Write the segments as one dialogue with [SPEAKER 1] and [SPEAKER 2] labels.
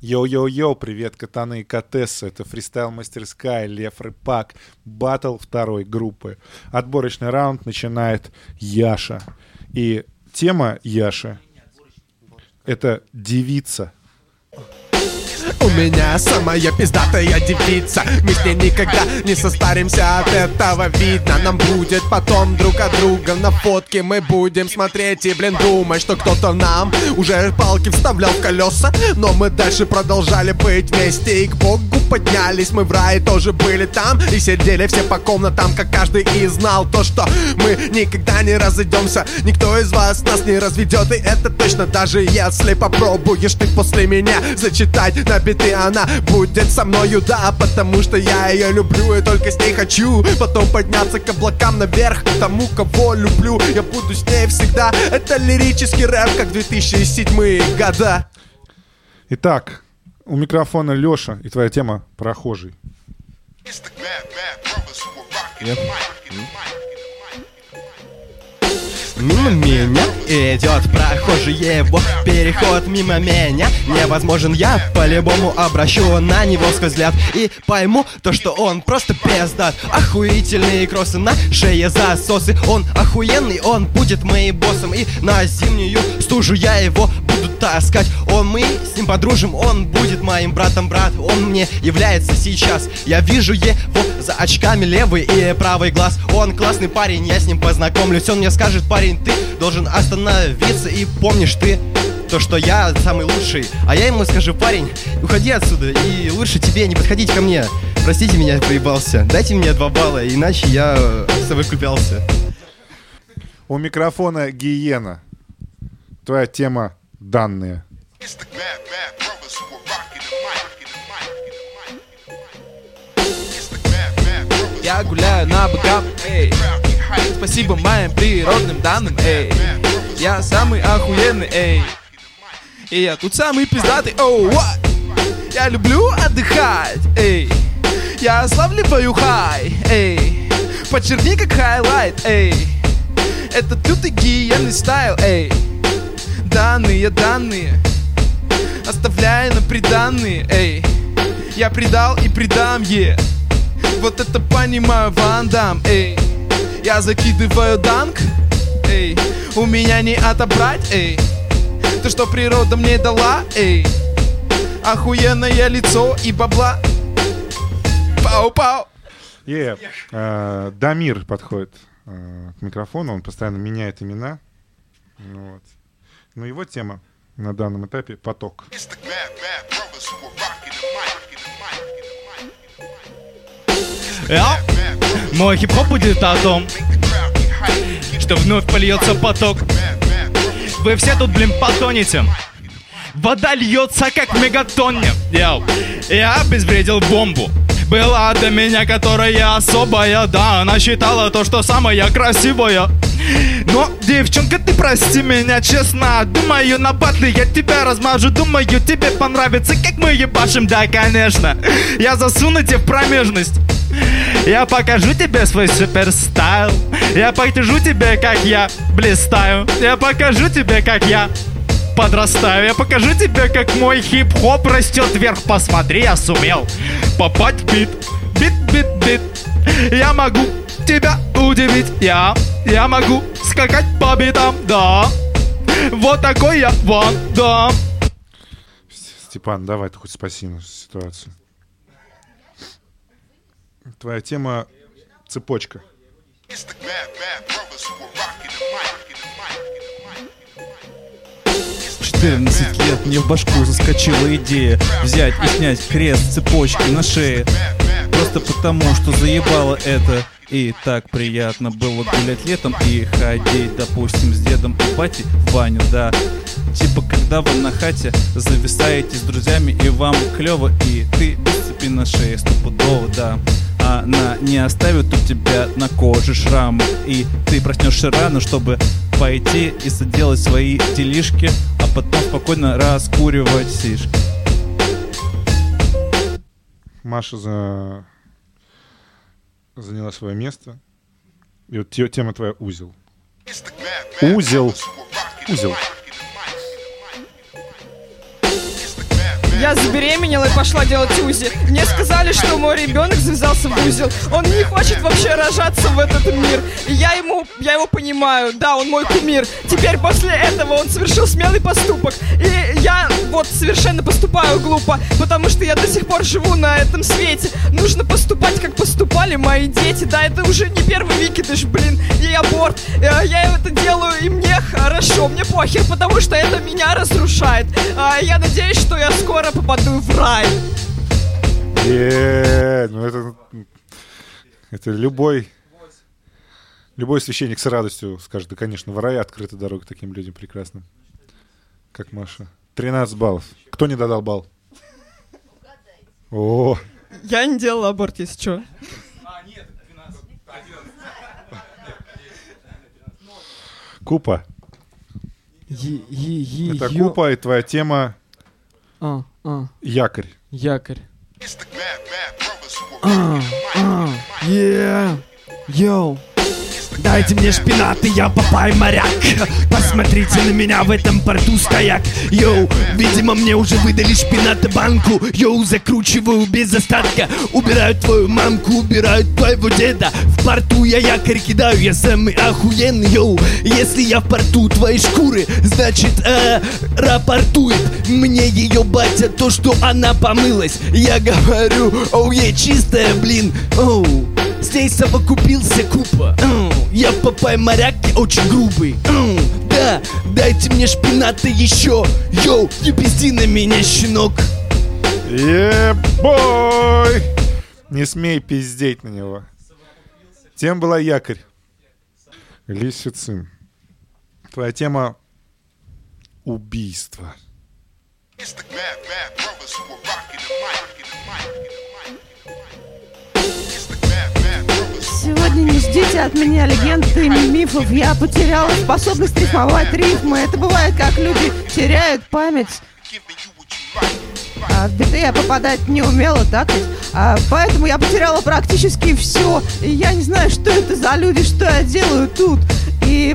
[SPEAKER 1] Йоу-йоу-йоу, привет, котаны и котессы. Это фристайл-мастерская, Лев Рыпак, батл второй группы. Отборочный раунд начинает Яша. И тема Яши — это девица.
[SPEAKER 2] У меня самая пиздатая девица. Мы с ней никогда не состаримся От этого видно. Нам будет потом друг от друга На фотке мы будем смотреть И, блин, думать, что кто-то нам Уже палки вставлял в колеса. Но мы дальше продолжали быть вместе. И к Богу поднялись. Мы в рае тоже были там. И сидели все по комнатам Как каждый и знал то, что Мы никогда не разойдемся. Никто из вас нас не разведет. И это точно даже если попробуешь ты после меня Зачитать на биты Она будет со мною, да Потому что я ее люблю и только с ней хочу Потом подняться к облакам наверх к Тому, кого люблю Я буду с ней всегда Это лирический рэп, как 2007 года
[SPEAKER 1] Итак, у микрофона Леша, и твоя тема «Прохожий».
[SPEAKER 2] Мимо меня идет прохожий его переход мимо меня. Невозможен я по-любому обращу на него свой взгляд И пойму то, что он просто пиздат. Охуительные кроссы на шее засосы. Он охуенный, он будет моим боссом. И на зимнюю стужу я его буду таскать. Он мы с ним подружим, он будет моим братом. Брат Он мне является сейчас. Я вижу его за очками левый и правый глаз. Он классный парень, я с ним познакомлюсь. Он мне скажет, парень, ты должен остановиться И помнишь ты то, что я самый лучший. А я ему скажу, парень, уходи отсюда И лучше тебе не подходить ко мне. Простите меня, я проебался. Дайте мне два балла, иначе я совокуплялся
[SPEAKER 1] У микрофона Гиена. Твоя тема «Данные».
[SPEAKER 3] Я гуляю на богам, эй Спасибо моим природным данным, эй. Я самый охуенный, эй. И я тут самый пиздатый, оу, what? Я люблю отдыхать, эй. Я славливаю хай, эй. Подчеркни как highlight, эй. Это лютый гиенный style, эй. Данные, данные. Оставляя на приданные, эй. Я предал и предам, е. Yeah. Вот это понимаю, Ван Дам, эй Я закидываю данк, эй. У меня не отобрать, эй. То, что природа мне дала, эй? Охуенное лицо и бабла. Пау-пау.
[SPEAKER 1] Е, э, Дамир подходит э, к микрофону, он постоянно меняет имена. Ну Вот. Но его тема на данном этапе — поток.
[SPEAKER 4] Я? Мой хип-хоп будет о том, что вновь польется поток. Вы все тут, блин, потонете. Вода льется, как в мегатонне. Йоу. Я обезвредил бомбу. Была до меня, которая особая, да, она считала то, что самая красивая. Но, девчонка, ты прости меня, честно Думаю, на батле я тебя размажу Думаю, тебе понравится, как мы ебашим Да, конечно Я засуну тебе в промежность я покажу тебе свой суперстайл. Я покажу тебе, как я блистаю. Я покажу тебе, как я подрастаю. Я покажу тебе, как мой хип-хоп растет вверх. Посмотри, я сумел попасть в бит. Бит, бит, бит. Я могу тебя удивить. Я, я могу скакать по битам, да. Вот такой я ван, да
[SPEAKER 1] Степан, давай ты хоть спаси нашу ситуацию. Твоя тема — цепочка.
[SPEAKER 5] 14 лет мне в башку заскочила идея Взять и снять крест цепочки на шее. Просто потому, что заебало это И так приятно было гулять летом И ходить, допустим, с дедом и батей в баню, да. Типа, когда вы на хате зависаете с друзьями И вам клево, и ты без цепи на шее стопудово, да она не оставит у тебя на коже шрамы И ты проснешься рано, чтобы пойти и соделать свои делишки А потом спокойно раскуривать сишки
[SPEAKER 1] Маша за... заняла свое место. И вот те- тема твоя узел. Узел. Узел.
[SPEAKER 6] Я забеременела и пошла делать УЗИ. Мне сказали, что мой ребенок завязался в узел. Он не хочет вообще рожаться в этот мир. И я ему, я его понимаю. Да, он мой кумир. Теперь после этого он совершил смелый поступок. И я вот совершенно поступаю глупо, потому что я до сих пор живу на этом свете. Нужно поступать, как поступали мои дети. Да, это уже не первый викидыш, блин, и аборт. Э, Я это делаю, и мне хорошо, мне похер, потому что это меня разрушает. А Я надеюсь, что я скоро попаду в рай.
[SPEAKER 1] Е, ну это, это любой, любой священник с радостью скажет, да, конечно, в рай открыта дорога таким людям прекрасным, как Маша. 13 баллов. Кто не додал балл? О,
[SPEAKER 6] Я не делала аборт, если что.
[SPEAKER 1] Купа. Это Купа, и твоя тема
[SPEAKER 6] А, а,
[SPEAKER 1] якорь.
[SPEAKER 6] якорь. Yeah. Йоу.
[SPEAKER 7] Дайте мне шпинат, и я папай моряк. Посмотрите на меня в этом порту стояк. Йоу, видимо мне уже выдали шпинат и банку. Йоу, закручиваю без остатка. Убираю твою мамку, убираю твоего деда. В порту я якорь кидаю, я самый охуенный. Йоу, если я в порту твоей шкуры Значит, э, рапортует мне ее батя То, что она помылась. Я говорю, оу, я чистая, блин Оу, Здесь совокупился купа. М, Я папай моряк, я очень грубый Да, дайте мне шпината еще Йоу, не пизди на меня, щенок
[SPEAKER 1] Ебой! Не смей пиздеть на него. Тем была якорь. Лисицин. Твоя тема убийство.
[SPEAKER 8] Сегодня не ждите от меня легенд и мифов. Я потеряла способность рифмовать рифмы. Это бывает, как люди теряют память. А в биты я попадать не умела, так ведь? А, поэтому я потеряла практически все. И я не знаю, что это за люди, что я делаю тут. И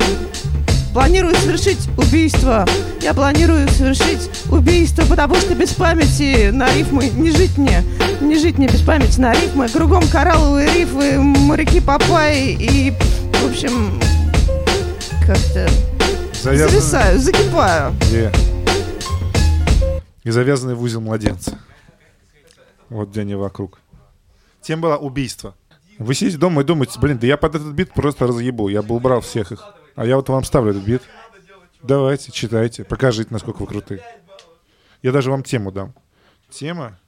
[SPEAKER 8] планирую совершить убийство. Я планирую совершить убийство, потому что без памяти на рифмы не жить мне. Не жить мне без памяти на рифмы. Кругом коралловые рифы, моряки Папай и, в общем, как-то
[SPEAKER 1] Завязанный-
[SPEAKER 8] зависаю, закипаю.
[SPEAKER 1] Е. И завязанный в узел младенца. Вот где они вокруг. Тем была убийство. Вы сидите дома и думаете, блин, да я под этот бит просто разъебу. Я бы убрал всех их. А я вот вам ставлю этот бит. Давайте, читайте, покажите, насколько вы крутые. Я даже вам тему дам. Тема?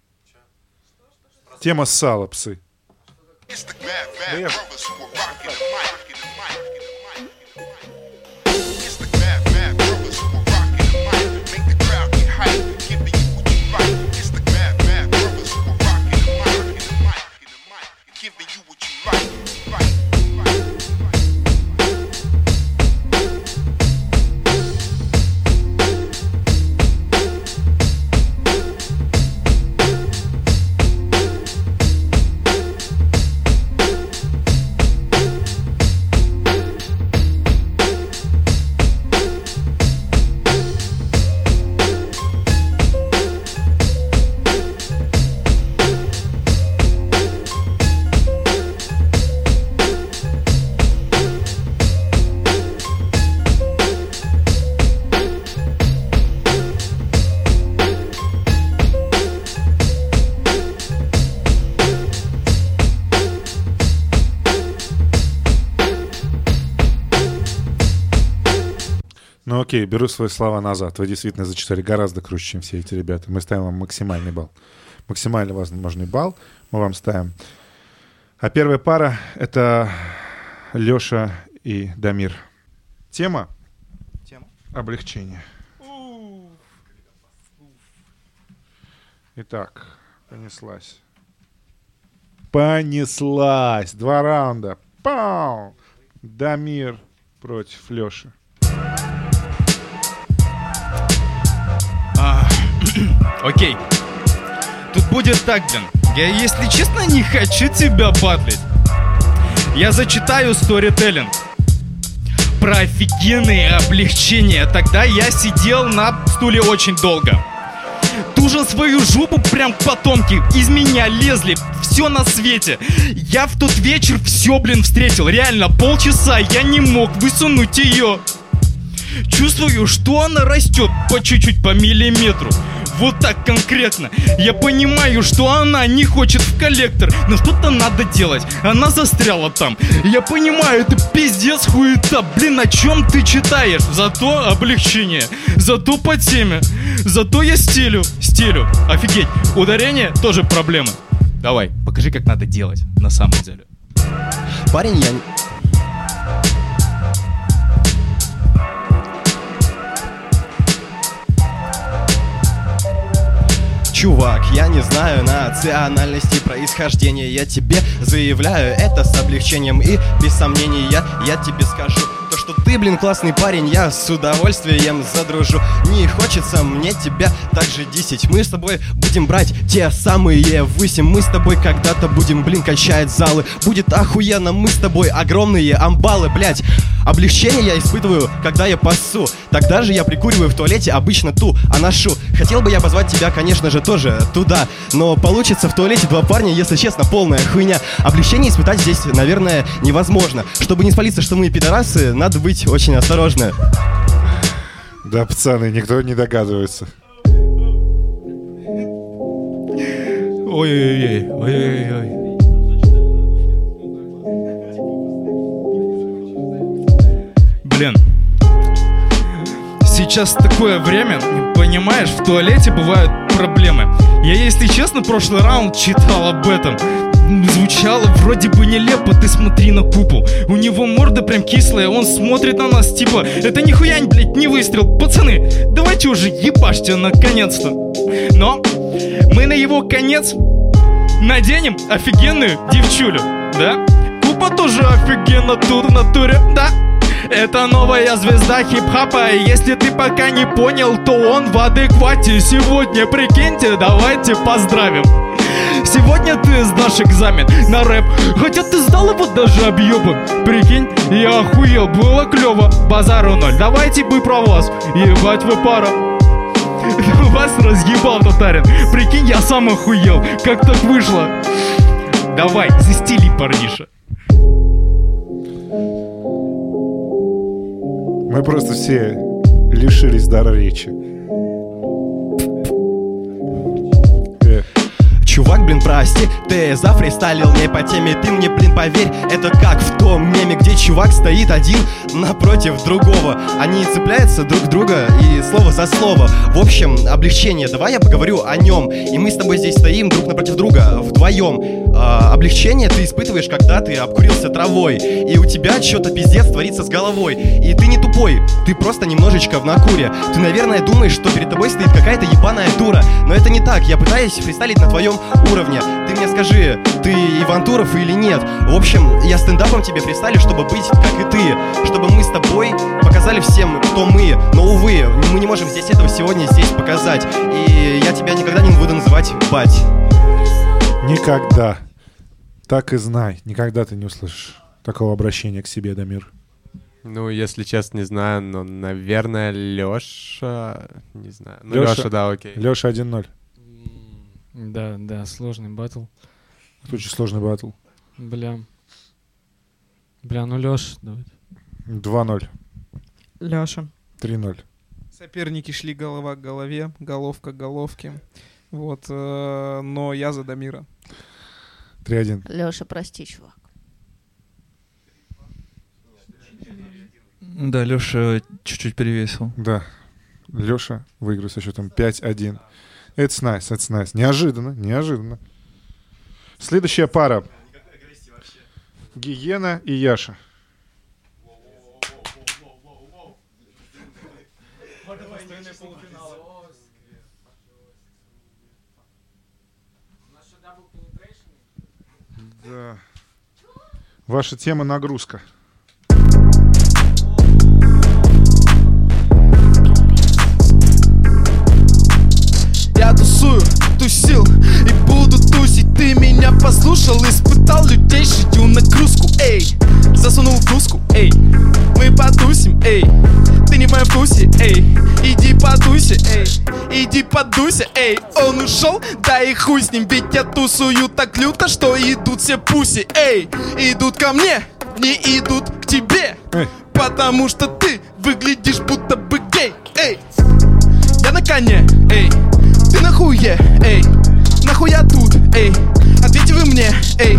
[SPEAKER 1] Тема сала, псы. Окей, беру свои слова назад. Вы действительно зачитали гораздо круче, чем все эти ребята. Мы ставим вам максимальный балл. Максимально возможный балл мы вам ставим. А первая пара — это Леша и Дамир. Тема?
[SPEAKER 9] Тема.
[SPEAKER 1] Облегчение. Итак, понеслась. Понеслась. Два раунда. Пау! Дамир против Леши.
[SPEAKER 4] Окей. Тут будет так, блин. Я, если честно, не хочу тебя батлить. Я зачитаю сторителлинг. Про офигенные облегчения. Тогда я сидел на стуле очень долго. Тужил свою жопу прям потомки Из меня лезли все на свете Я в тот вечер все, блин, встретил Реально полчаса я не мог высунуть ее Чувствую, что она растет по чуть-чуть, по миллиметру вот так конкретно. Я понимаю, что она не хочет в коллектор Но что-то надо делать, она застряла там. Я понимаю, это пиздец хуета. Блин, о чем ты читаешь? Зато облегчение, зато по теме. Зато я стилю, стилю. Офигеть, ударение тоже проблема. Давай, покажи, как надо делать на самом деле.
[SPEAKER 10] Парень, я... Чувак, я не знаю национальности происхождения. Я тебе заявляю это с облегчением и без сомнений Я, я тебе скажу ты, блин, классный парень Я с удовольствием задружу. Не хочется мне тебя так же десять. Мы с тобой будем брать те самые выси Мы с тобой когда-то будем, блин, качать залы. Будет охуенно, мы с тобой огромные амбалы, блядь. Облегчение я испытываю, когда я пасу. Тогда же я прикуриваю в туалете обычно ту, а ношу Хотел бы я позвать тебя, конечно же, тоже туда. Но получится в туалете два парня, если честно, полная хуйня. Облегчение испытать здесь, наверное, невозможно. Чтобы не спалиться, что мы пидорасы, надо быть очень осторожны
[SPEAKER 1] Да, пацаны, никто не догадывается.
[SPEAKER 4] Ой-ой-ой, ой-ой-ой. Блин. Сейчас такое время, понимаешь, в туалете бывают проблемы. Я, если честно, прошлый раунд читал об этом Звучало вроде бы нелепо, ты смотри на купу У него морда прям кислая, он смотрит на нас типа Это нихуя, блядь, не выстрел Пацаны, давайте уже ебашьте наконец-то Но мы на его конец наденем офигенную девчулю, да? Купа тоже офигенно тут в натуре, да? Это новая звезда хип-хапа Если ты пока не понял, то он в адеквате Сегодня, прикиньте, давайте поздравим Сегодня ты сдашь экзамен на рэп. Хотя ты сдал его даже объебан Прикинь, я охуел, было клево Базару ноль, давайте бы про вас. Ебать вы пара. Вас разъебал татарин. Прикинь, я сам охуел. Как так вышло? Давай, застели, парниша.
[SPEAKER 1] Мы просто все лишились дара речи.
[SPEAKER 10] Чувак, блин, прости, ты зафристайлил не по теме Ты мне, блин, поверь, это как в том меме Где чувак стоит один напротив другого. Они цепляются друг друга и слово за слово. В общем, облегчение, давай я поговорю о нем. И мы с тобой здесь стоим друг напротив друга, вдвоем А, Облегчение ты испытываешь, когда ты обкурился травой И у тебя что-то пиздец творится с головой И ты не тупой, ты просто немножечко в накуре. Ты, наверное, думаешь, что перед тобой стоит какая-то ебаная дура Но это не так, я пытаюсь фристайлить на твоем уровне. Ты мне скажи, ты Иван Туров или нет? В общем, я стендапом тебе фристайлю, чтобы быть как и ты Чтобы мы с тобой показали всем, кто мы. Но, увы, мы не можем здесь этого сегодня здесь показать И я тебя никогда не буду называть бать
[SPEAKER 1] Никогда. Так и знай, никогда ты не услышишь такого обращения к себе, Дамир.
[SPEAKER 11] Ну, если честно, не знаю, но, наверное, Лёша... Не знаю. Ну,
[SPEAKER 1] Лёша-
[SPEAKER 11] Лёша, да, окей.
[SPEAKER 1] Леша 1-0.
[SPEAKER 12] Да, да, сложный батл.
[SPEAKER 1] Это очень сложный батл.
[SPEAKER 12] Бля. Бля, ну Леш, давай.
[SPEAKER 1] 2-0.
[SPEAKER 6] Леша.
[SPEAKER 1] 3-0.
[SPEAKER 3] Соперники шли голова к голове, головка к головке. Вот, э, но я за Дамира.
[SPEAKER 1] 3-1.
[SPEAKER 13] Леша, прости, чувак.
[SPEAKER 5] Да, Леша чуть-чуть перевесил.
[SPEAKER 1] Да. Леша выиграл со счетом 5-1. It's nice, it's nice. Неожиданно, неожиданно. Следующая пара. Гиена и Яша. Да. Ваша тема нагрузка.
[SPEAKER 3] Я тусую, тусил и буду тусить Ты меня послушал, испытал лютейшую нагрузку Эй, засунул в кружку, эй. Мы потусим, эй. Ты не в моем вкусе, эй. Иди подуйся, эй. Иди подуйся, эй. Он ушел, да и хуй с ним. Ведь я тусую так люто, что идут все пуси, эй. Идут ко мне, не идут к тебе.
[SPEAKER 1] Эй.
[SPEAKER 3] Потому что ты выглядишь будто бы гей, эй. Я на коне, эй. Ты на хуе, эй. Нахуя тут, эй? Ответьте вы мне, эй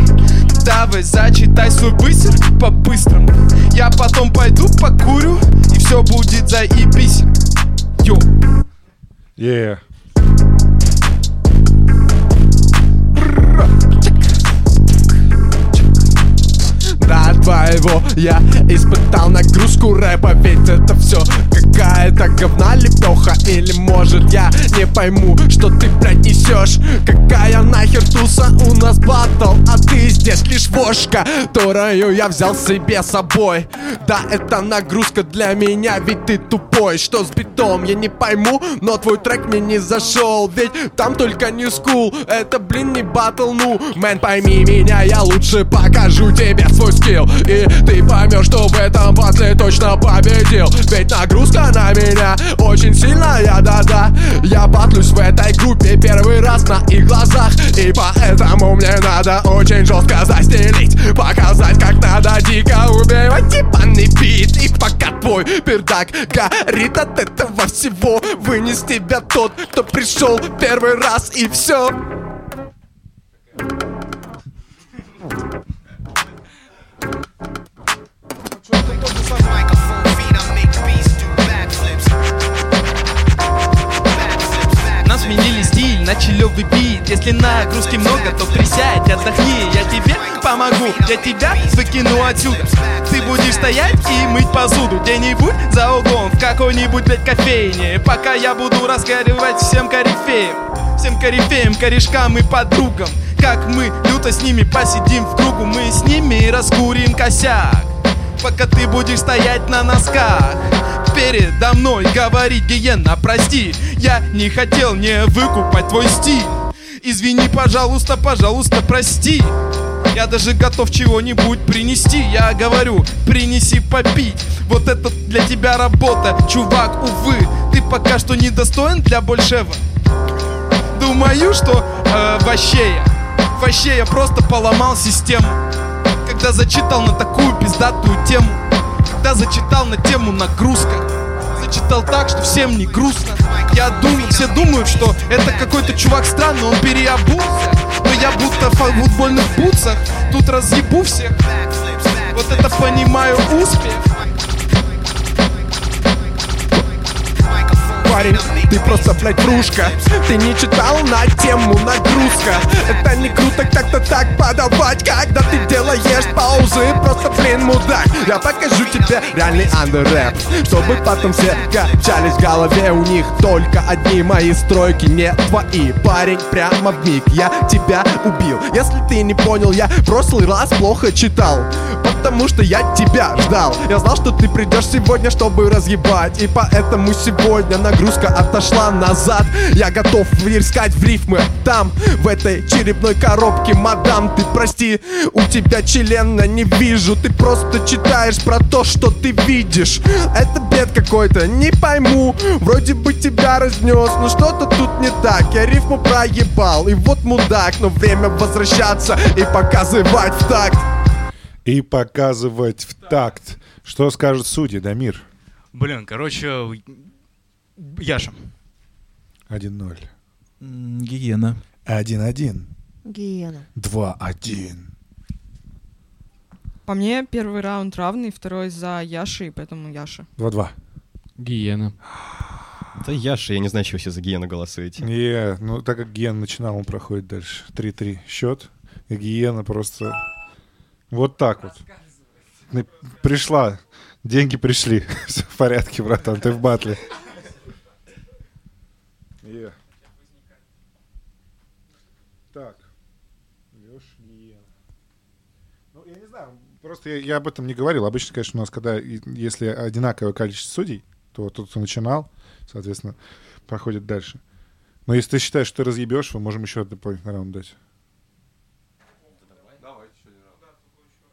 [SPEAKER 3] Давай зачитай свой бысер по-быстрому. Я потом пойду покурю И все будет заебись. Йо
[SPEAKER 1] Yeah.
[SPEAKER 2] До твоего я испытал нагрузку рэпа Ведь это все какая-то говна лепеха Или может я не пойму, что ты, блядь, Какая нахер туса у нас батл? А ты здесь лишь вошка, которую я взял себе с собой. Да, это нагрузка для меня, ведь ты тупой. Что с битом, я не пойму, но твой трек мне не зашел Ведь там только new school, это, блин, не батл, ну Man, пойми меня, я лучше покажу тебе свой skill. И ты поймешь, что в этом батле точно победил. Ведь нагрузка на меня очень сильная, да-да. Я батлюсь в этой группе первый раз на их глазах. И поэтому мне надо очень жестко застелить Показать, как надо дико убивать. Ебаный бит И пока твой пердак горит от этого всего. Вынес тебя тот, кто пришел первый раз и все
[SPEAKER 3] Нам начали бит Если нагрузки много, то присядь, отдохни. Я тебе помогу, я тебя выкину отсюда. Ты будешь стоять и мыть посуду Где-нибудь за углом, в какой-нибудь, блядь, кофейне. Пока я буду разговаривать всем корифеям Всем корифеям, корешкам и подругам. Как мы люто с ними посидим в кругу Мы с ними раскурим косяк. Пока ты будешь стоять на носках Передо мной говорить гиена, прости Я не хотел не выкупать твой стиль. Извини, пожалуйста, пожалуйста, прости. Я даже готов чего-нибудь принести. Я говорю, принеси попить. Вот это для тебя работа, чувак, увы. Ты пока что недостоин для большего. Думаю, что э, вообще я Вообще я просто поломал систему. Когда зачитал на такую пиздатую тему Когда зачитал на тему нагрузка. Зачитал так, что всем не грустно. Я думаю, все думают, что это какой-то чувак странный Он переобулся. Но я будто в футбольных бутсах Тут разъебу всех. Вот это понимаю успех
[SPEAKER 2] парень. Ты просто, блядь, врушка Ты не читал на тему нагрузка? Это не круто как-то так подавать Когда ты делаешь паузы. Просто, блин, мудак. Я покажу тебе реальный андеррэп Чтобы потом все качались в голове. У них только одни мои стройки Не твои, парень, прямо в миг Я тебя убил. Если ты не понял, я в прошлый раз плохо читал. Потому что я тебя ждал. Я знал, что ты придешь сегодня, чтобы разъебать. И поэтому сегодня нагрузка отошла назад. Я готов искать в рифмы Там, в этой черепной коробке. Мадам, ты прости, у тебя члена не вижу. Ты просто читаешь про то, что ты видишь. Это бред какой-то, не пойму. Вроде бы тебя разнес, но что-то тут не так. Я рифму проебал, и вот мудак. Но время возвращаться и показывать в такт.
[SPEAKER 1] И показывать в такт. Что скажут судьи, Дамир?
[SPEAKER 4] Блин, короче, Яша.
[SPEAKER 1] 1-0.
[SPEAKER 5] М, Гиена.
[SPEAKER 1] 1-1.
[SPEAKER 8] Гиена.
[SPEAKER 1] 2-1.
[SPEAKER 6] По мне, первый раунд равный, второй за Яшей, поэтому Яша.
[SPEAKER 1] 2-2.
[SPEAKER 7] Гиена.
[SPEAKER 10] Да Яша, я не знаю, чего все за Гиену голосуете.
[SPEAKER 1] Не, ну так как Ген начинал, он проходит дальше. 3-3 счет. И Гиена просто... Вот так вот. Пришла. Деньги пришли. Все в порядке, братан, ты в батле. Е. Так. Лёш Гиена. Ну, я не знаю, просто я, я об этом не говорил. Обычно, конечно, у нас, когда, если одинаковое количество судей, то тот, кто начинал, соответственно, проходит дальше. Но если ты считаешь, что ты разъебешь, мы можем еще дополнительный раунд дать.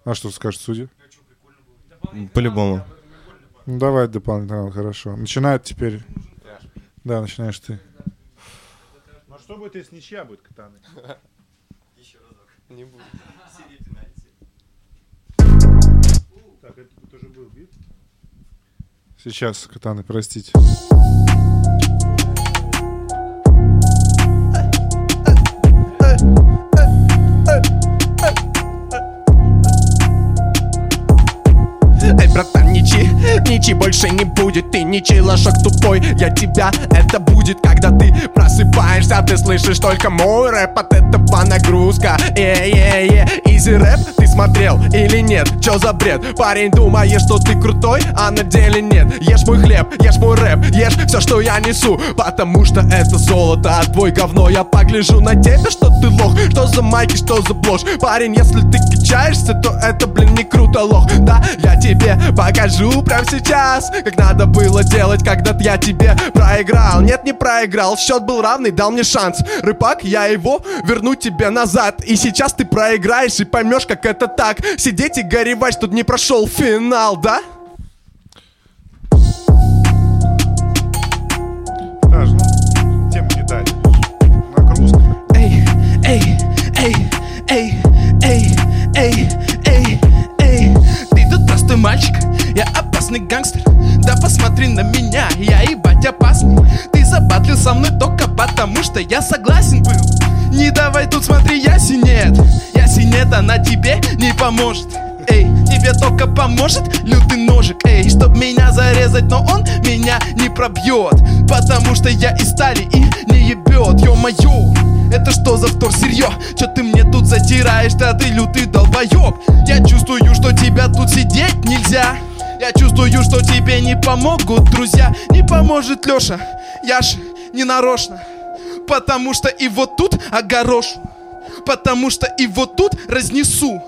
[SPEAKER 1] А что скажет судья?
[SPEAKER 10] По-любому.
[SPEAKER 1] Ну, давай дополнительный раунд, хорошо. Начинает теперь... Да, начинаешь ты. Ну, а что будет, если ничья будет, Катаны?
[SPEAKER 11] Не буду.
[SPEAKER 1] Так, это тут уже был бит. Сейчас, Катаны, простите.
[SPEAKER 2] Эй, братан, ничи, ничи больше не будет Ты ничей лошак тупой, я тебя Это будет, когда ты просыпаешься Ты слышишь только мой рэп От этого нагрузка Е-е-е, изи рэп Ты смотрел или нет? Чё за бред? Парень, думаешь, что ты крутой, а на деле нет. Ешь мой хлеб, ешь мой рэп Ешь все, что я несу. Потому что это золото, а твой говно. Я погляжу на тебя, что ты лох? Что за майки, что за блошь? Парень, если ты качаешься, то это, блин, не круто, лох. Да, я тебе покажу прямо сейчас Как надо было делать, когда я тебе проиграл. Нет, не проиграл, счет был равный, дал мне шанс. Рыбак, я его верну тебе назад. И сейчас ты проиграешь и поймешь, как это так Сидеть и горевать, тут не прошел финал, да?
[SPEAKER 1] Даже, ну, тему не дали. Нагрузка.
[SPEAKER 3] Эй, эй, эй, эй, эй, эй, эй, эй Ты тут простой мальчик, я опасный гангстер. Да посмотри на меня, я ебать опасный. Ты забатлил со мной только потому, что я согласен был. Не давай тут смотри, яси нет Яси нет, она тебе не поможет. Эй, тебе только поможет лютый ножик Эй, чтоб меня зарезать, но он меня не пробьет. Потому что я из стали и не ебет. Ё-моё, это что за втор сырье? Чё ты мне тут затираешь, да ты лютый долбоёб? Я чувствую, что тебя тут сидеть нельзя Я чувствую, что тебе не помогут друзья Не поможет Лёша, я ж не нарочно Потому что и вот тут огорошу Потому что и вот тут разнесу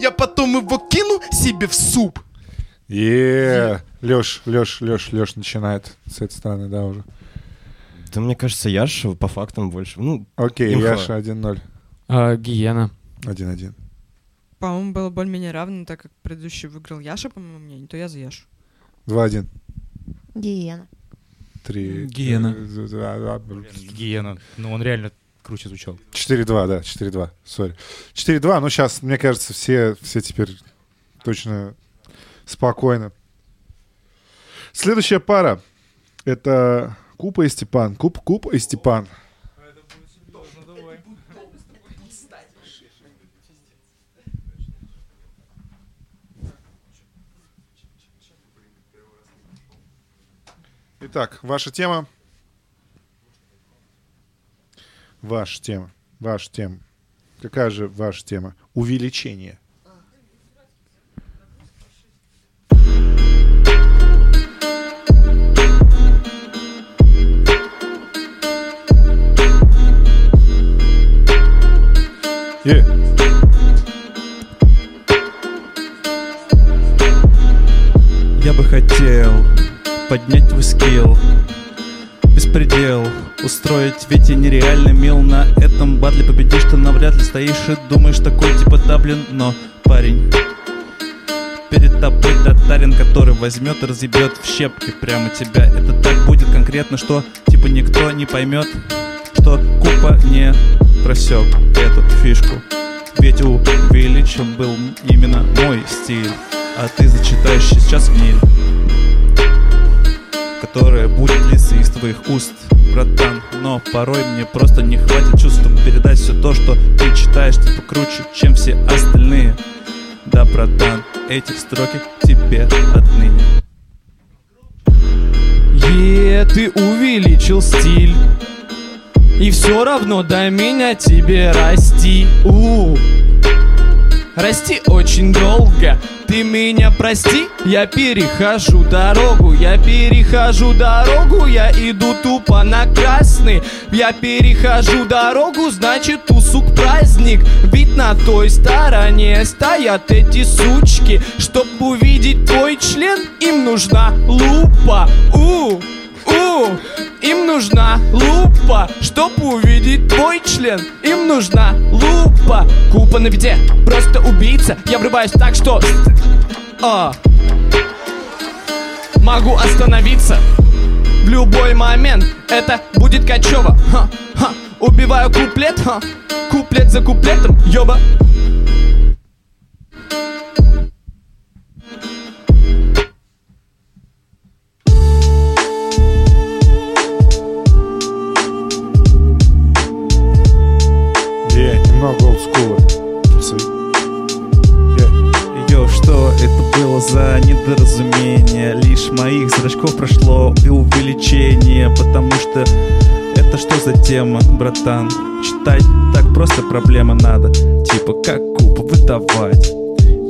[SPEAKER 3] Я потом его кину себе в суп
[SPEAKER 1] Е, Леш, Леш, Леш, Леш начинает с этой стороны, да, уже.
[SPEAKER 10] Да мне кажется, Яш по фактам больше. Ну,
[SPEAKER 1] Окей. Яша 1-0.
[SPEAKER 7] А, Гиена.
[SPEAKER 1] 1-1.
[SPEAKER 6] По-моему, было более-менее равно, так как предыдущий выиграл Яша, по моему мнению, то я за Яшу.
[SPEAKER 1] 2-1.
[SPEAKER 8] Гиена.
[SPEAKER 1] 3.
[SPEAKER 5] Гиена.
[SPEAKER 4] Гиена. Ну, он реально круче звучал.
[SPEAKER 1] 4-2, да, 4-2, сори. 4-2, ну сейчас, мне кажется, все, все теперь точно спокойно. Следующая пара — это Купа и Степан. Куп, Куп и Степан. Итак, ваша тема. Ваша тема. Ваша тема. Какая же ваша тема? Увеличение. Е.
[SPEAKER 5] Я бы хотел поднять твой скилл. Беспредел. Устроить, ведь я нереально мил На этом батле. Победишь, ты навряд ли стоишь и думаешь такой типа да блин Но, парень, перед тобой татарин, который возьмет и разъебет в щепки прямо тебя. Это так будет конкретно, что типа никто не поймет Что Купа не просек эту фишку. Ведь увеличен был именно мой стиль А ты зачитаешь сейчас гниль Которая будет литься из твоих уст Братан, но порой мне просто не хватит чувств, чтобы передать все то, что ты читаешь Типа круче, чем все остальные Да, братан, эти строки тебе отныне
[SPEAKER 7] Е, ты увеличил стиль. И все равно до меня тебе расти. У, расти очень долго. Ты меня прости, я перехожу дорогу, я перехожу дорогу, я иду тупо на красный. Я перехожу дорогу, значит у сук праздник. Ведь на той стороне стоят эти сучки. Чтоб увидеть твой член, им нужна лупа. У, у, им нужна лупа, чтоб увидеть твой член. Им нужна лупа. Купа на беде, просто убийца. Я врываюсь так, что... А. могу остановиться в любой момент. Это будет качево. Ха, ха. Убиваю куплет, ха. куплет за куплетом, ёба.
[SPEAKER 5] Зрачков прошло и увеличение, потому что это что за тема, братан? Читать так просто проблема надо, типа как купа выдавать.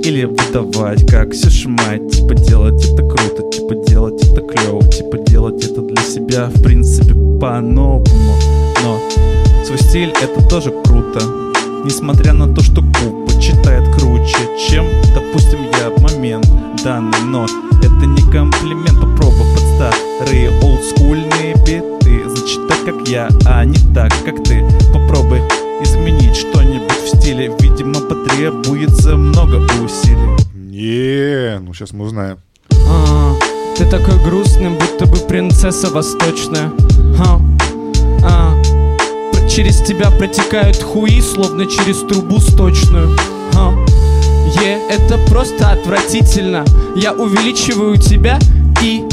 [SPEAKER 5] Или выдавать, как все мать Типа делать это круто, типа делать это клево Типа делать это для себя, в принципе, по-новому Но свой стиль это тоже круто Несмотря на то, что Купа читает круче, чем, допустим, я в момент данный Но это не комплимент, старые олдскульные биты Зачитай как я, а не так, как ты Попробуй изменить что-нибудь в стиле Видимо, потребуется много усилий
[SPEAKER 1] Е, ну сейчас мы узнаем.
[SPEAKER 7] А, Ты такой грустный, будто бы принцесса восточная. А, пр- Через тебя протекают хуи, словно через трубу сточную. Ха. Е, это просто отвратительно. Я увеличиваю тебя и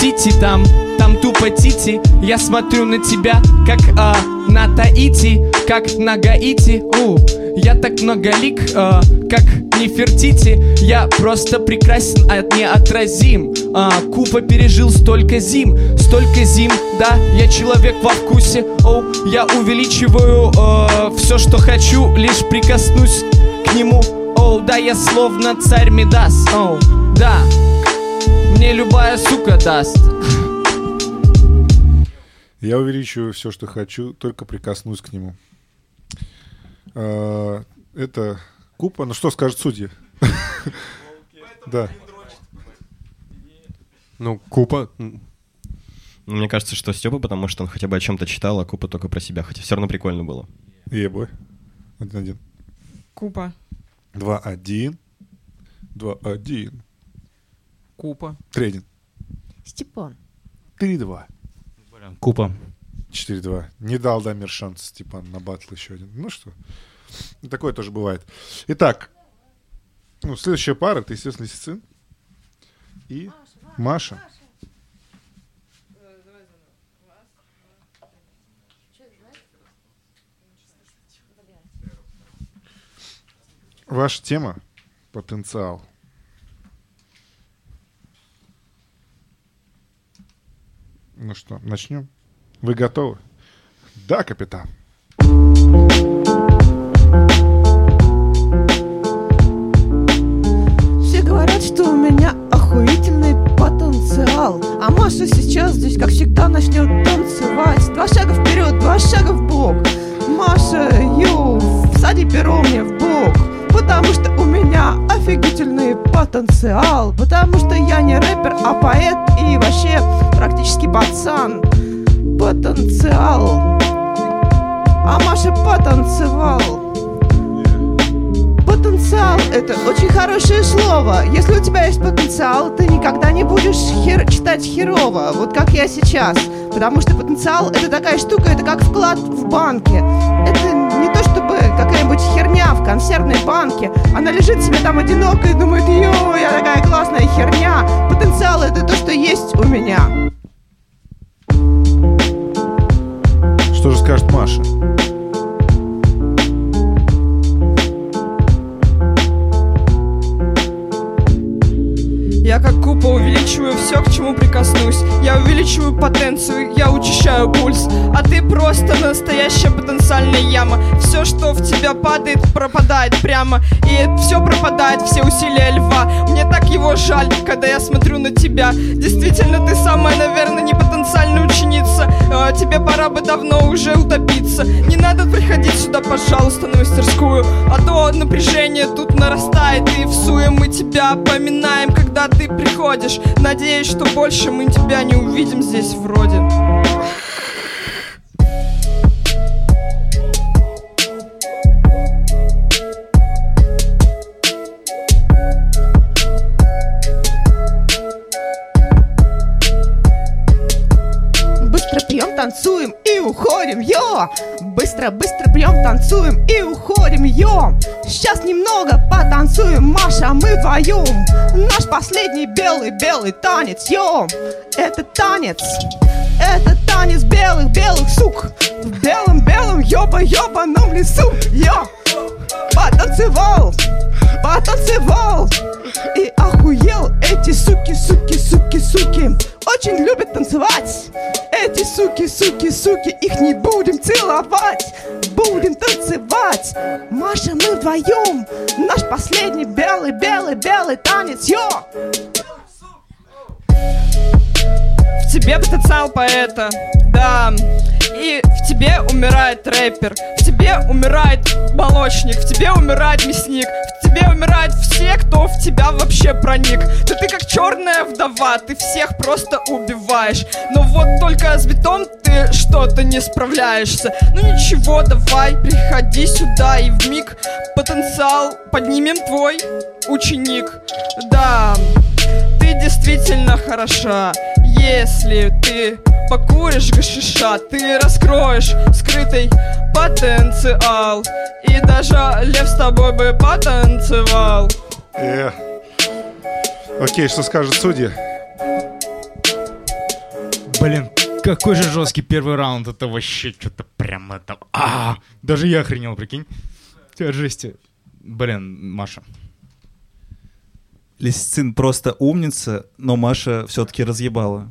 [SPEAKER 7] Тити там, там тупо Тити. Я смотрю на тебя, как а, на Таити Как на Гаити. У, Я так многолик, а, как Нефертити Я просто прекрасен, а неотразим. А, Купа пережил столько зим Столько зим, да, я человек во вкусе. Оу, я увеличиваю все, что хочу Лишь прикоснусь к нему. Оу, да, я словно царь Мидас. Оу, да, мне любая сука даст.
[SPEAKER 1] Я увеличиваю все, что хочу, только прикоснусь к нему. А, Это Купа. Ну что скажет судья? Да.
[SPEAKER 11] Ну, Купа...
[SPEAKER 10] Ну, Мне кажется, что Степа, потому что он хотя бы о чем-то читал, а Купа только про себя. Хотя все равно прикольно было.
[SPEAKER 1] Ебой. Один-один.
[SPEAKER 6] Купа.
[SPEAKER 1] Два-один. Два-один.
[SPEAKER 3] Купа.
[SPEAKER 1] Три-один.
[SPEAKER 8] Степан.
[SPEAKER 1] Три-два.
[SPEAKER 4] Купа.
[SPEAKER 1] 4-2. Не дал Дамир шанс, Степан, на батл еще один. Ну что, такое тоже бывает. Итак, ну, следующая пара, это, естественно, Лисицин и Маша. Ваша тема — потенциал. Ну что, начнем? Вы готовы? Да, капитан.
[SPEAKER 8] Потанцевал Потенциал — это очень хорошее слово. Если у тебя есть потенциал, ты никогда не будешь хер- читать херово, вот как я сейчас. Потому что потенциал — это такая штука, это как вклад в банке. Это не то чтобы какая-нибудь херня в консервной банке. Она лежит себе там одиноко и думает, йо, я такая классная херня. Потенциал — это то, что есть у меня.
[SPEAKER 1] Что же скажет Маша?
[SPEAKER 6] Просто настоящая потенциальная яма. Все, что в тебя падает, пропадает прямо. И все пропадает, все усилия льва. Мне так его жаль, когда я смотрю на тебя. Действительно, ты самая, наверное, непотенциальная ученица. А, Тебе пора бы давно уже утопиться. Не надо приходить сюда, пожалуйста, на мастерскую. А то напряжение тут нарастает. И в суе мы тебя поминаем, когда ты приходишь. Надеюсь, что больше мы тебя не увидим здесь вроде.
[SPEAKER 8] Йо! Быстро-быстро бьем, танцуем и уходим, йо! Сейчас немного потанцуем, Маша, мы вдвоем. Наш последний белый-белый танец, йо! Это танец, это танец белых-белых сук. В белом-белом ёба-ёбаном лесу, йо Потанцевал, потанцевал И охуел. Эти суки, суки, суки, суки Очень любят танцевать. Эти суки, суки, суки Их не будем целовать Будем танцевать. Маша, мы вдвоем Наш последний белый, белый, белый танец, йо
[SPEAKER 6] В тебе потенциал поэта, да. И в тебе умирает рэпер, в тебе умирает молочник, в тебе умирает мясник, в тебе умирают все, кто в тебя вообще проник. Да ты как черная вдова, ты всех просто убиваешь. Но вот только с битом ты что-то не справляешься. Ну ничего, давай, приходи сюда и в миг потенциал поднимем твой ученик. Да, ты действительно хороша Если ты покуришь гашиша Ты раскроешь скрытый потенциал И даже лев с тобой бы потанцевал
[SPEAKER 1] Э. Окей, что скажут судьи?
[SPEAKER 4] Блин, какой же жесткий первый раунд. Это вообще что-то прям это... А, даже я охренел, прикинь. Жести. Блин, Маша.
[SPEAKER 5] Лисицин просто умница, но Маша все-таки разъебала.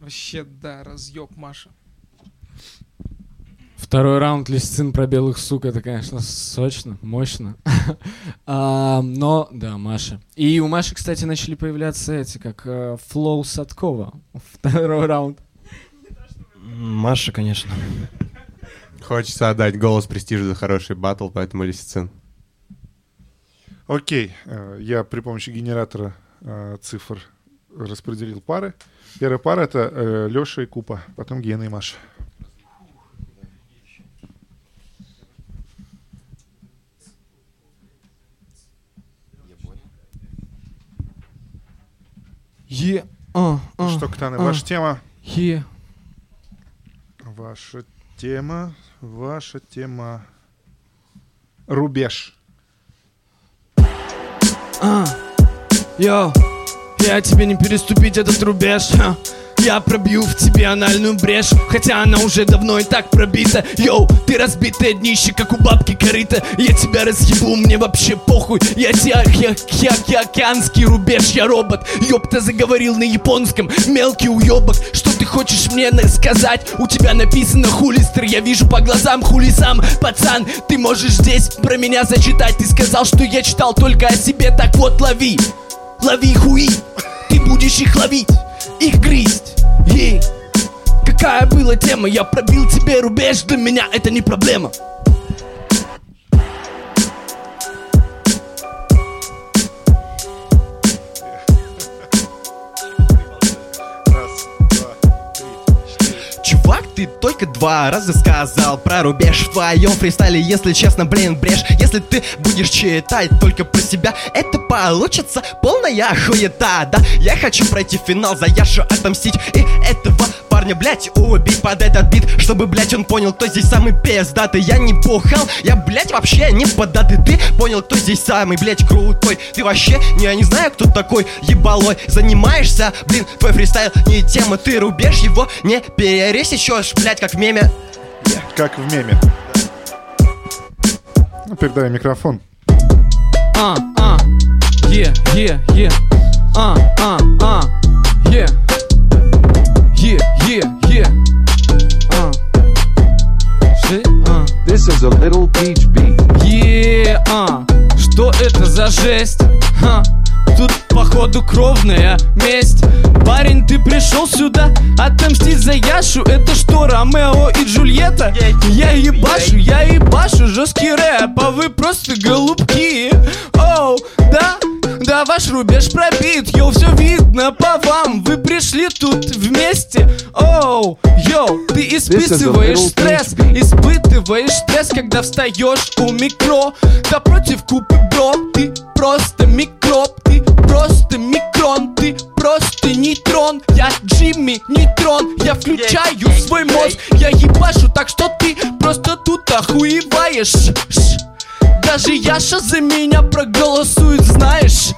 [SPEAKER 7] Вообще, да, разъеб, Маша. Второй раунд Лисицин про белых сук, это, конечно, сочно, мощно. А, но, да, Маша. И у Маши, кстати, начали появляться эти, как э, флоу Садкова. Второй раунд.
[SPEAKER 10] Маша, конечно.
[SPEAKER 11] Хочется отдать голос престижу за хороший батл, поэтому Лисицин.
[SPEAKER 1] Окей, э, я при помощи генератора э, цифр распределил пары. Первая пара — это Леша и Купа, потом Гена и Маша.
[SPEAKER 7] Е, а, а,
[SPEAKER 1] Что, Ктаны,
[SPEAKER 7] а,
[SPEAKER 1] ваша тема?
[SPEAKER 7] Е.
[SPEAKER 1] Ваша тема, ваша тема. Рубеж.
[SPEAKER 7] А, йоу, я тебе не переступить этот рубеж. Я пробью в тебе анальную брешь Хотя она уже давно и так пробита. Йоу, ты разбитое днище, как у бабки корыта Я тебя разъебу, мне вообще похуй. Я тебя, я, я, я океанский рубеж, я робот. Ёпта заговорил на японском, мелкий уёбок. Что ты хочешь мне сказать? У тебя написано хулистер, я вижу по глазам хули сам Пацан, ты можешь здесь про меня зачитать. Ты сказал, что я читал только о себе, так вот лови Лови хуи, ты будешь их ловить, их грызть. Ей, какая была тема, я пробил тебе рубеж, для меня это не проблема
[SPEAKER 10] ты только два раза сказал про рубеж в твоем фристайле Если честно, блин, брешь. Если ты будешь читать только про себя Это получится полная хуета, да? Я хочу пройти финал, за Яшу отомстить И этого парня, блять, убить под этот бит. Чтобы, блять, он понял, кто здесь самый пиздатый. Я не бухал, я, блять, вообще не податый. Ты понял, кто здесь самый, блять, крутой? Ты вообще, не, я не знаю, кто такой ебалой. Занимаешься, блин, твой фристайл не тема. Ты рубеж его не пересечешь, блять, как в меме
[SPEAKER 1] Как в меме. Ну, передай микрофон.
[SPEAKER 7] А, а, е, е, е А, а, а, е Е, е, е А Ши, а
[SPEAKER 14] This is a little peach beat.
[SPEAKER 7] Е, а, что это за жесть? Ха, тут походу кровная месть. Парень, ты пришел сюда? Отомстить за Яшу? Это что, Ромео и Джульетта? Я ебашу, я ебашу, жесткий рэп А вы просто голубки. Оу, да, да, ваш рубеж пробит Йоу, все видно по вам. Вы пришли тут вместе. Оу, йоу, ты испытываешь стресс Испытываешь стресс, когда встаешь у микро. Да против купы, бро Ты просто микроб Ты просто микрон Ты просто нейтрон. Я Джимми Нейтрон Я включаю свой мозг. Я ебашу так, что ты просто тут охуеваешь. Даже Яша за меня проголосует, знаешь.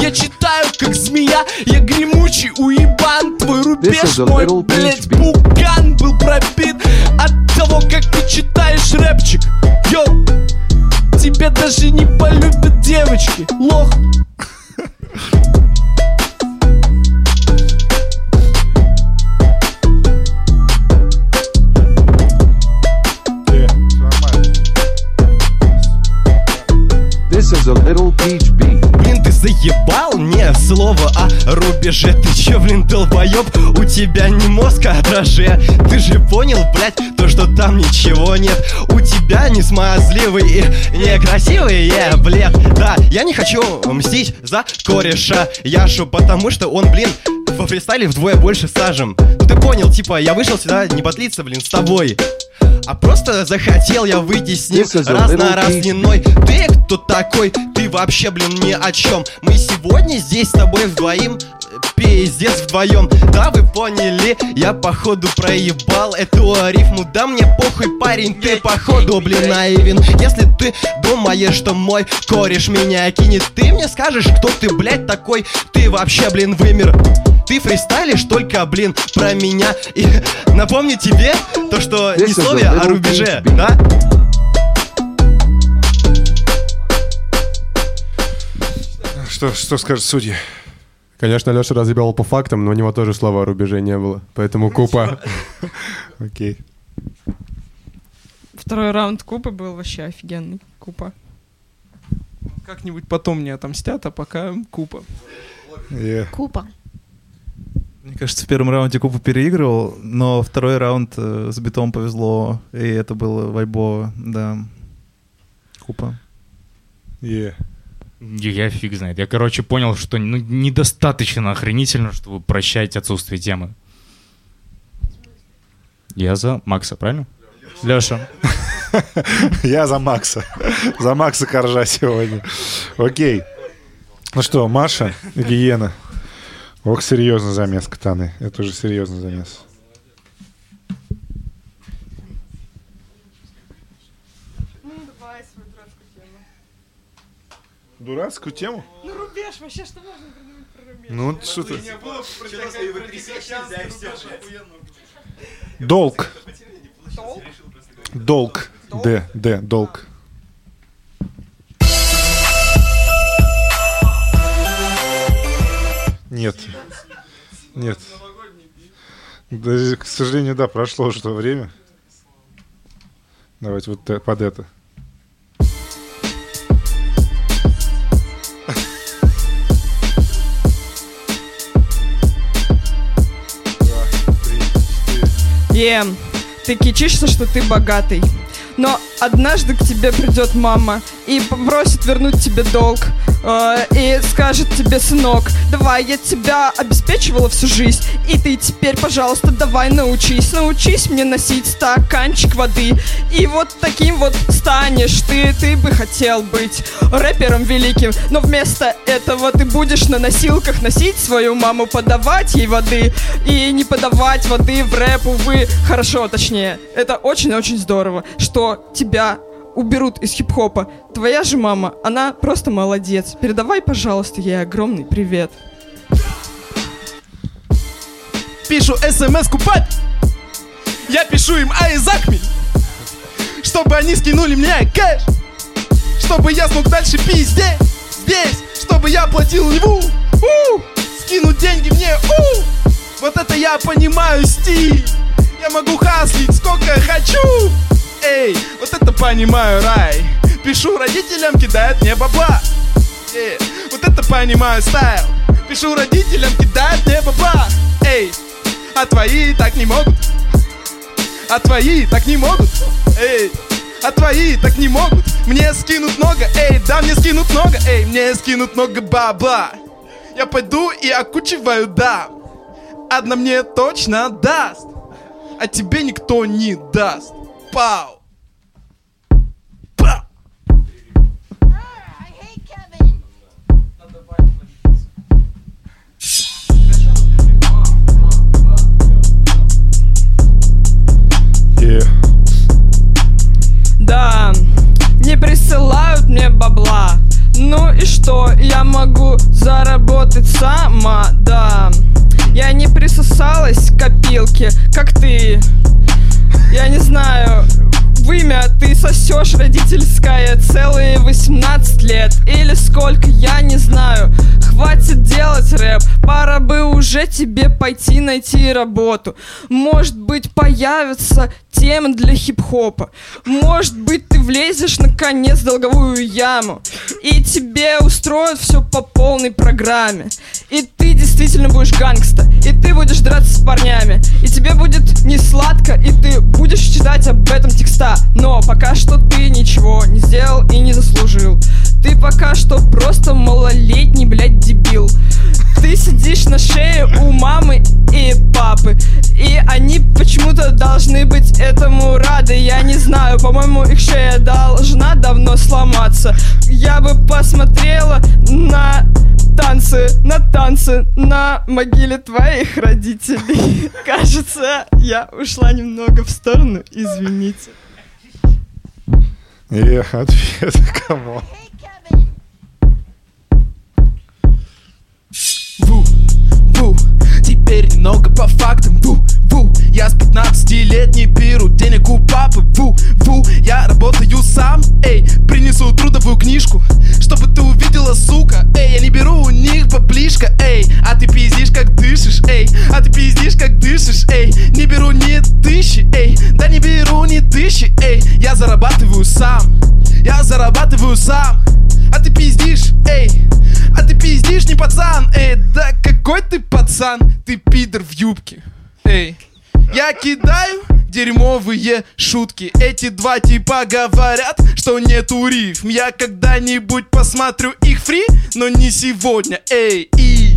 [SPEAKER 7] Я читаю, как змея Я гремучий уебан. Твой рубеж мой, блять, пуган Был пробит от того, как ты читаешь рэпчик. Йоу Тебя даже не полюбят девочки, лох
[SPEAKER 14] beat.
[SPEAKER 10] Блин, ты заебал? Не, слово о рубеже. Ты чё, блин, долбоёб? У тебя не мозг, а дроже Ты же понял, блядь, то, что там ничего нет. У тебя не смазливый и некрасивый, блядь. Да, я не хочу мстить за кореша. Яшу, потому что он, блин, во фристайле вдвое больше сажем Ну ты понял, типа, я вышел сюда не подлиться, блин, с тобой а просто захотел я выйти с ним раз на раз
[SPEAKER 14] peach.
[SPEAKER 10] не ной Ты кто такой? Ты вообще, блин, ни о чем Мы сегодня здесь с тобой вдвоим Пиздец вдвоем. Да, вы поняли, я походу проебал эту рифму Да мне похуй, парень, ты походу, блин, наивен. Если ты думаешь, что мой кореш меня кинет Ты мне скажешь, кто ты, блядь, такой? Ты вообще, блин, вымер. Ты фристайлишь только, блин, про меня. И напомню тебе то, что не слове, а рубеже, да?
[SPEAKER 1] Что, что скажет судья?
[SPEAKER 11] Конечно, Леша разъебал по фактам, но у него тоже слова о рубеже не было. Поэтому купа.
[SPEAKER 1] Окей.
[SPEAKER 6] Второй раунд Купы был вообще офигенный. Купа.
[SPEAKER 3] Как-нибудь потом мне отомстят, а пока купа.
[SPEAKER 1] Е.
[SPEAKER 8] Купа.
[SPEAKER 5] Мне кажется, в первом раунде Купа переигрывал, но второй раунд э, с битом повезло, и это было вайбово, да. Купа.
[SPEAKER 1] Е.
[SPEAKER 4] Я фиг знает. Я, короче, понял, что ну, недостаточно охренительно, чтобы прощать отсутствие темы. Я за Макса, правильно? Леша.
[SPEAKER 1] Я за Макса. За Макса Коржа сегодня. Окей. Ну что, Маша, гиена. Ох, серьезный замес катаны. Это уже серьезный замес. Дурацкую тему?
[SPEAKER 6] Ну, рубеж, вообще, что можно придумать про рубеж?
[SPEAKER 1] Ну, что ты... Долг. Долг. Д, Д, долг. Нет. Нет. Да, к сожалению, да, прошло уже то время. Давайте вот под это.
[SPEAKER 6] Е, ты кичишься, что ты богатый. Но однажды к тебе придет мама и попросит вернуть тебе долг. э, и скажет тебе, сынок, давай, я тебя обеспечивала всю жизнь. И ты теперь, пожалуйста, давай научись. Научись мне носить стаканчик воды. И вот таким вот станешь ты. Ты бы хотел быть рэпером великим. Но вместо этого ты будешь на носилках носить свою маму, подавать ей воды. И не подавать воды в рэп, увы. Хорошо, точнее. Это очень-очень здорово, что тебя уберут из хип-хопа. Твоя же мама, она просто молодец. Передавай, пожалуйста, ей огромный привет.
[SPEAKER 7] Пишу смс-ку папе Я пишу им Айзакми Чтобы они скинули мне кэш Чтобы я смог дальше пить здесь Здесь Чтобы я платил льву У! Скинуть деньги мне У! Вот это я понимаю стиль Я могу хаслить сколько хочу Эй, вот это понимаю рай. Пишу родителям, кидают мне бабла. Э, Вот это понимаю стайл. Пишу родителям, кидают мне бабла. Эй, а твои так не могут. А твои так не могут. Эй, а твои так не могут. Мне скинут много, эй, да мне скинут много Эй, мне скинут много бабла. Я пойду и окучиваю, да Одна мне точно даст А тебе никто не даст Пау! Да, не присылают мне бабла.
[SPEAKER 6] Ну и что, я могу заработать сама, да Я не присосалась к копилке, как ты я не знаю, вымя ты сосешь родительское целые 18 лет. Или сколько, я не знаю. Хватит делать рэп, пора бы уже тебе пойти найти работу. Может быть появится тема для хип-хопа. Может быть ты влезешь наконец в долговую яму. И тебе устроят все по полной программе. И ты действительно будешь гангста И ты будешь драться с парнями. И тебе будет не сладко И ты будешь читать об этом текста. Но пока что ты ничего не сделал и не заслужил. Ты пока что просто малолетний, блядь, дебил. Ты сидишь на шее у мамы и папы. И они почему-то должны быть этому рады. Я не знаю, по-моему, их шея должна давно сломаться. Я бы посмотрела на танцы, на танцы на могиле твоих родителей. Кажется, я ушла немного в сторону, извините.
[SPEAKER 1] И ответ кому?
[SPEAKER 3] Ву, ву, теперь немного по фактам. Ву, ву, я с 15 не беру денег у папы. Ву, ву, я работаю сам. Эй, принесу трудовую книжку Чтобы ты увидела, сука. Эй, я не беру у них баблишка Эй, а ты пиздишь, как дышишь Эй, а ты пиздишь, как дышишь Эй, не беру ни тысячи Эй, да не беру ни тысячи Эй, я зарабатываю сам. Я зарабатываю сам. А ты пиздишь, эй. А ты пиздишь, не пацан, эй, да какой ты пацан, ты пидор в юбке, эй. Я кидаю дерьмовые шутки. Эти два типа говорят, что нету рифм. Я когда-нибудь посмотрю их фри, но не сегодня, эй, и...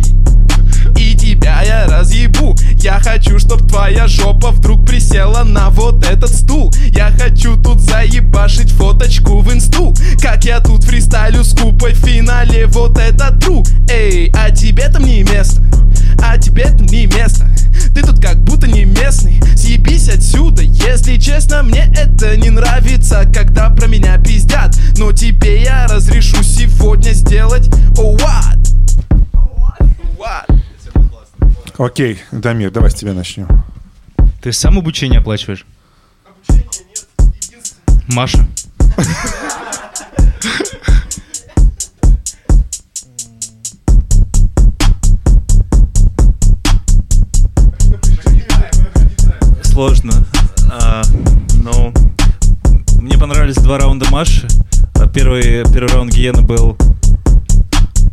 [SPEAKER 3] И тебя я разъебу Я хочу, чтоб твоя жопа вдруг присела на вот этот стул. Я хочу тут заебашить фоточку в инсту. Как я тут фристайлю с купой в финале Вот это тру. Эй, а тебе там не место А тебе там не место. Ты тут как будто не местный Съебись отсюда. Если честно, мне это не нравится Когда про меня пиздят. Но тебе я разрешу сегодня сделать. Oh what? What?
[SPEAKER 1] Окей, Дамир, давай с тебя начнем.
[SPEAKER 4] Ты сам обучение оплачиваешь? Маша.
[SPEAKER 5] Сложно. А, но мне понравились два раунда Маши. Первый, первый раунд Гиена был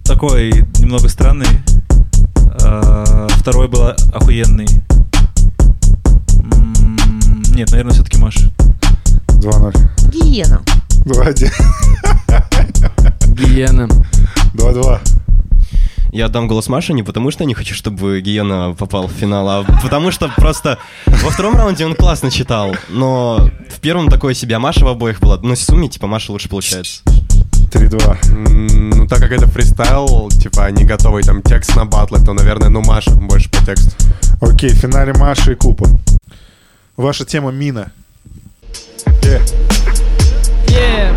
[SPEAKER 5] такой немного странный. А, Второй был охуенный. Нет, наверное, все-таки Маша.
[SPEAKER 1] 2-0.
[SPEAKER 8] Гиена.
[SPEAKER 1] 2-1.
[SPEAKER 7] Гиена.
[SPEAKER 1] 2-2.
[SPEAKER 15] Я отдам голос Маше не потому, что я не хочу, чтобы Гиена попал в финал, а потому что просто во втором раунде он классно читал, но в первом такое себе, а Маша в обоих была. Ну, в сумме, типа, Маша лучше получается.
[SPEAKER 1] 3-2.
[SPEAKER 11] М, Ну, так как это фристайл, типа, не готовый там текст на батлы, то, наверное, ну, Маша больше по тексту.
[SPEAKER 1] Окей, в финале Маша и Купа. Ваша тема мина. Э,
[SPEAKER 6] Е,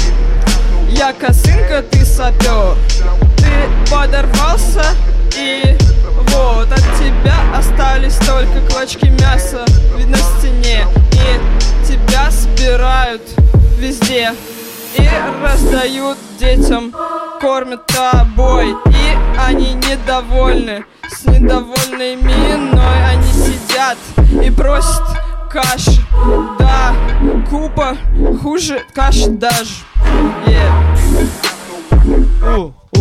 [SPEAKER 6] я косынка, ты сапер Ты подорвался и вот От тебя остались только клочки мяса Видно в стене И тебя собирают везде И раздают детям Кормят тобой И они недовольны С недовольной миной Они сидят и просят каши Да, купа хуже каши даже Е.
[SPEAKER 7] О, о.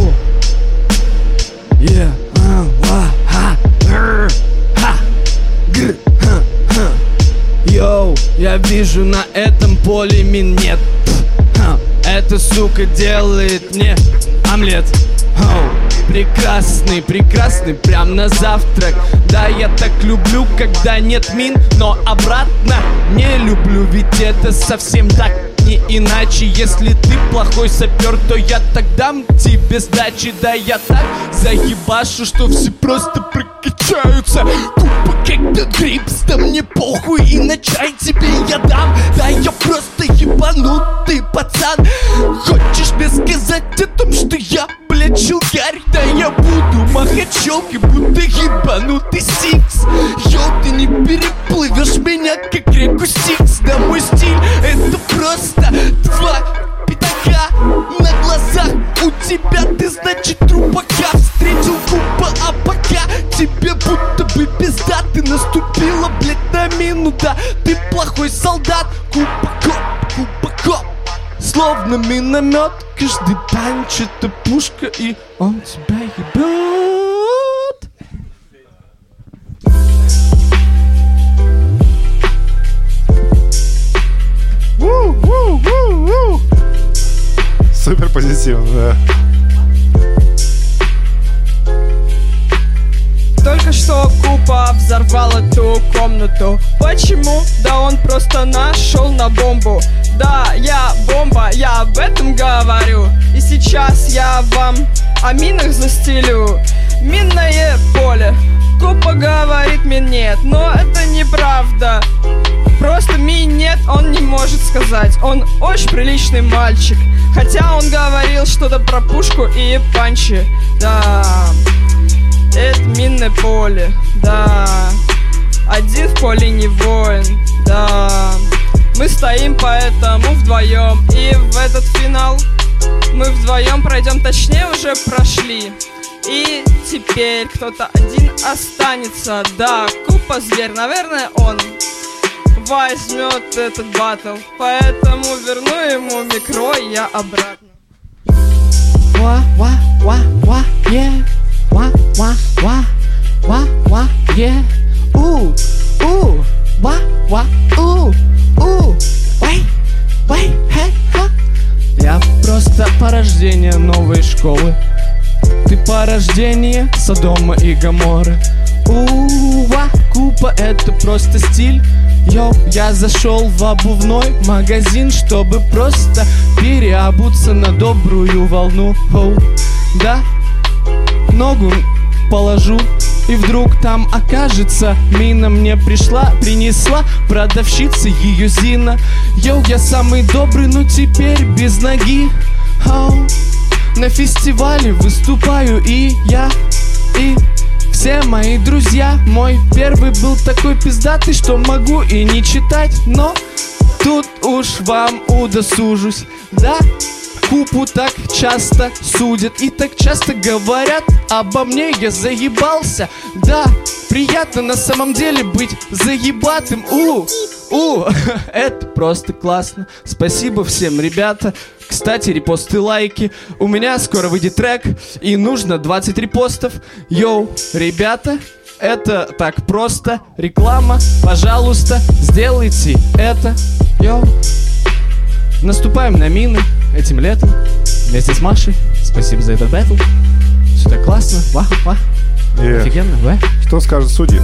[SPEAKER 7] Yeah. а, ха, гр, ха, гр, ха, ха. Йоу, я вижу на этом поле мин нет Эта сука делает мне омлет. Оу, Прекрасный, прекрасный, прям на завтрак. Да, я так люблю, когда нет мин Но обратно не люблю, ведь это совсем так не иначе. Если ты плохой сапер, то я так дам тебе сдачи. Да я так заебашу, что все просто прокачаются. Тупо как грипс, да мне похуй И на чай тебе я дам. Да я просто ебанутый пацан. Хочешь мне сказать о том, что я, блядь Моя челка будто ебанутый сикс. Йоу, ты не переплывешь меня, как реку Стикс Да мой стиль просто два пятака на глазах. У тебя ты, значит, трупака Встретил купа, а пока тебе будто бы пизда. Ты наступила, блядь, на мину, да. Ты плохой солдат, купа коп, купа коп Словно миномет, каждый панч это пушка И он тебя ебет
[SPEAKER 1] Супер позитивно, да.
[SPEAKER 6] Только что Купа взорвал эту комнату. Почему? Да он просто нашел на бомбу. Да, я бомба, я об этом говорю. И сейчас я вам о минах застелю. Минное поле Купа говорит мне нет, но это неправда. Просто ми нет, он не может сказать. Он очень приличный мальчик. Хотя он говорил что-то про пушку и панчи. Да, это минное поле, да Один в поле не воин, да Мы стоим поэтому вдвоем. И в этот финал мы вдвоем пройдем Точнее уже прошли И теперь кто-то один останется Да, Купа зверь, наверное он возьмет этот батл Поэтому верну ему микро я обратно
[SPEAKER 7] Ва, ва, ва, ва, е. Ва, ва, ва, ва, ва, е. У, у, ва, ва, у, у. Вай, вай, хе, ха. Я просто порождение новой школы. Ты порождение Содома и Гаморы. Ува, купа, это просто стиль. Йоу, я зашел в обувной магазин, чтобы просто переобуться на добрую волну. Оу, да, ногу положу и вдруг там окажется Мина мне пришла, принесла Продавщица ее Зина Йоу, я самый добрый, но теперь без ноги Ау. На фестивале выступаю и я, и все мои друзья Мой первый был такой пиздатый, что могу и не читать Но тут уж вам удосужусь, да? Купу так часто судят и так часто говорят. Обо мне Я заебался, да, приятно на самом деле быть заебатым. У, у, это просто классно. Спасибо всем, ребята. Кстати, репосты, лайки. У меня скоро выйдет трек И нужно 20 репостов. Йоу, ребята, это так просто. Реклама, пожалуйста, сделайте это. Йоу Наступаем на мины этим летом вместе с Машей. Спасибо за этот батл. Все так классно. Вау, вау.
[SPEAKER 1] Е.
[SPEAKER 7] Офигенно, да?
[SPEAKER 1] Что скажет судьи?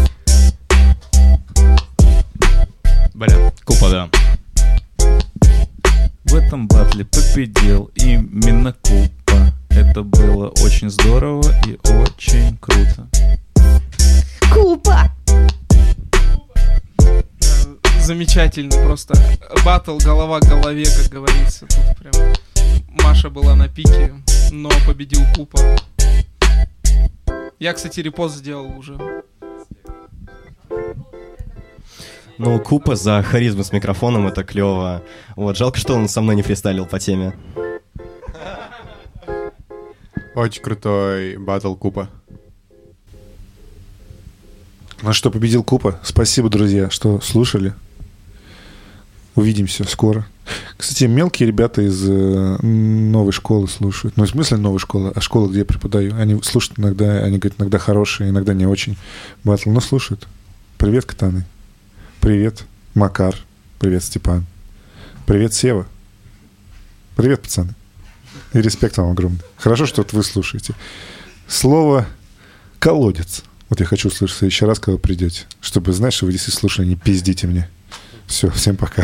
[SPEAKER 4] Бля, Купа, да.
[SPEAKER 5] В этом батле победил именно Купа. Это было очень здорово и очень круто.
[SPEAKER 8] Купа!
[SPEAKER 3] Замечательно просто. Батл голова к голове, как говорится. Тут прям Маша была на пике, но победил Купа. Я, кстати, репост сделал уже.
[SPEAKER 15] Ну, Купа за харизму с микрофоном, это клево. Вот, жалко, что он со мной не фристайлил по теме.
[SPEAKER 11] Очень крутой батл Купа.
[SPEAKER 1] Ну что, победил Купа. Спасибо, друзья, что слушали. Увидимся скоро. Кстати, мелкие ребята из э, новой школы слушают. Ну, в смысле новой школы, а школа, где я преподаю. Они слушают иногда, они говорят, иногда хорошие, иногда не очень батл, но слушают. Привет, Катаны. Привет, Макар. Привет, Степан. Привет, Сева. Привет, пацаны. И респект вам огромный. Хорошо, что вы слушаете. Слово «колодец». Вот я хочу услышать следующий раз, когда вы придете. Чтобы, знаешь, что вы действительно слушали, не пиздите мне. Все, всем пока.